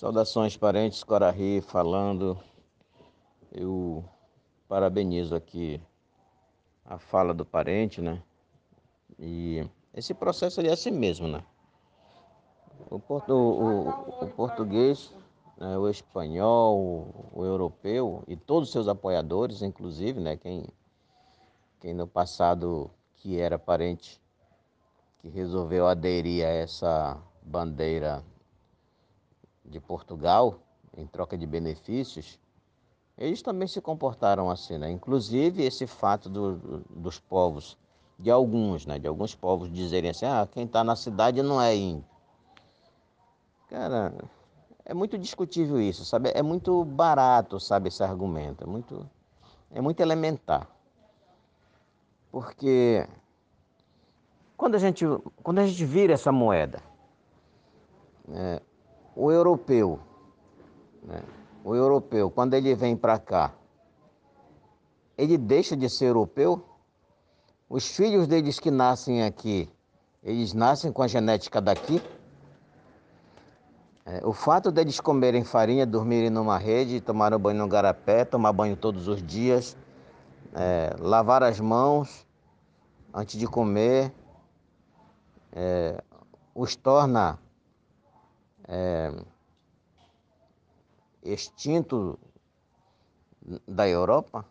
Saudações parentes, Corarri falando. Eu parabenizo aqui a fala do parente, né? E esse processo é assim mesmo, né? O, portu, o, o português, né, o espanhol, o, o, europeu e todos os seus apoiadores, inclusive, né? Quem, quem no passado que era parente que resolveu aderir a essa bandeira de Portugal, em troca de benefícios, eles também se comportaram assim, né? Inclusive esse fato do, do, dos povos, de alguns, né? De alguns povos dizerem assim, ah, quem está na cidade não é índio. Cara, é muito discutível isso, sabe? É muito barato, sabe, esse argumento. É muito, é muito elementar. Porque quando a gente, quando a gente vira essa moeda, é, o europeu, né? o europeu, quando ele vem para cá, ele deixa de ser europeu? Os filhos deles que nascem aqui, eles nascem com a genética daqui? É, o fato deles comerem farinha, dormirem numa rede, tomar banho no garapé, tomar banho todos os dias, é, lavar as mãos antes de comer, é, os torna é, extinto da Europa,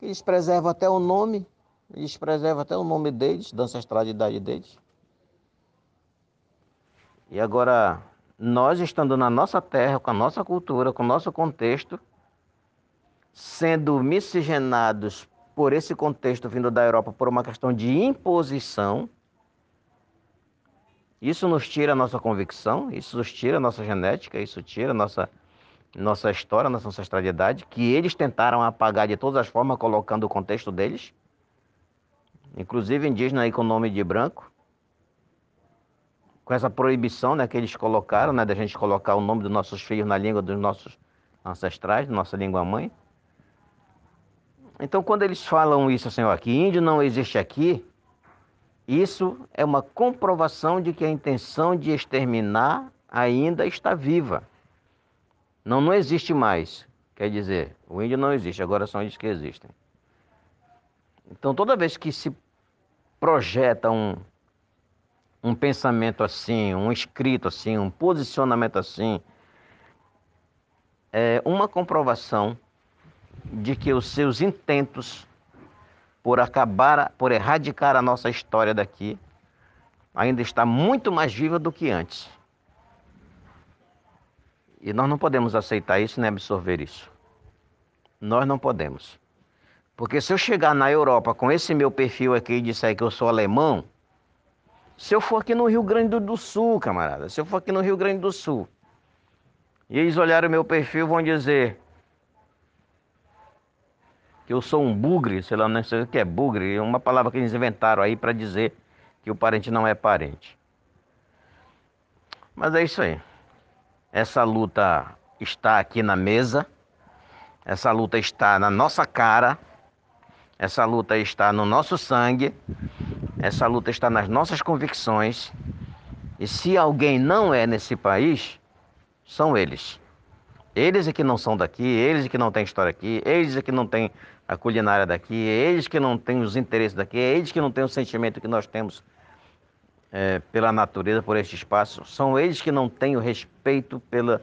eles preservam até o nome, eles preservam até o nome deles, da ancestralidade deles. E agora, nós estando na nossa terra, com a nossa cultura, com o nosso contexto, sendo miscigenados por esse contexto vindo da Europa por uma questão de imposição, isso nos tira a nossa convicção, isso nos tira a nossa genética, isso tira a nossa, nossa história, nossa ancestralidade, que eles tentaram apagar de todas as formas, colocando o contexto deles, inclusive indígena aí com o nome de branco, com essa proibição né, que eles colocaram, né, da gente colocar o nome dos nossos filhos na língua dos nossos ancestrais, nossa língua mãe. Então, quando eles falam isso, assim, ó, que índio não existe aqui, isso é uma comprovação de que a intenção de exterminar ainda está viva. Não, não existe mais. Quer dizer, o índio não existe, agora são índios que existem. Então, toda vez que se projeta um, um pensamento assim, um escrito assim, um posicionamento assim, é uma comprovação de que os seus intentos por acabar, por erradicar a nossa história daqui, ainda está muito mais viva do que antes. E nós não podemos aceitar isso nem absorver isso. Nós não podemos. Porque se eu chegar na Europa com esse meu perfil aqui e disser que eu sou alemão, se eu for aqui no Rio Grande do Sul, camarada, se eu for aqui no Rio Grande do Sul, e eles olharem o meu perfil vão dizer, que eu sou um bugre, sei lá, não sei o que é bugre, é uma palavra que eles inventaram aí para dizer que o parente não é parente. Mas é isso aí. Essa luta está aqui na mesa, essa luta está na nossa cara, essa luta está no nosso sangue, essa luta está nas nossas convicções. E se alguém não é nesse país, são eles. Eles é que não são daqui, eles é que não têm história aqui, eles é que não têm a culinária daqui, é eles que não têm os interesses daqui, é eles que não têm o sentimento que nós temos é, pela natureza, por este espaço, são eles que não têm o respeito pela,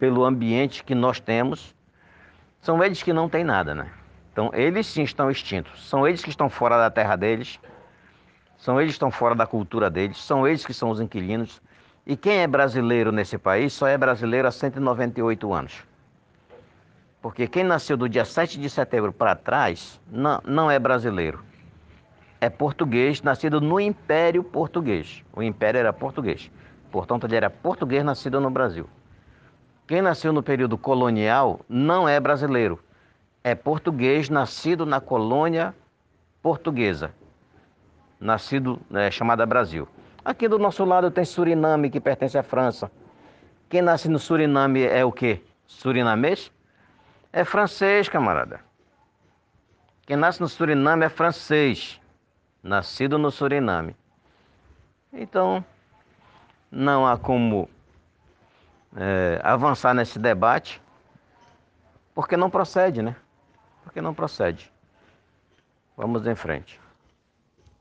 pelo ambiente que nós temos, são eles que não têm nada, né? Então, eles sim estão extintos, são eles que estão fora da terra deles, são eles que estão fora da cultura deles, são eles que são os inquilinos, e quem é brasileiro nesse país só é brasileiro há 198 anos. Porque quem nasceu do dia 7 de setembro para trás não, não é brasileiro. É português, nascido no Império Português. O Império era português. Portanto, ele era português nascido no Brasil. Quem nasceu no período colonial não é brasileiro. É português nascido na colônia portuguesa. Nascido, é, chamada Brasil. Aqui do nosso lado tem Suriname, que pertence à França. Quem nasce no Suriname é o quê? Surinamês? É francês, camarada. Quem nasce no Suriname é francês. Nascido no Suriname. Então, não há como é, avançar nesse debate, porque não procede, né? Porque não procede. Vamos em frente.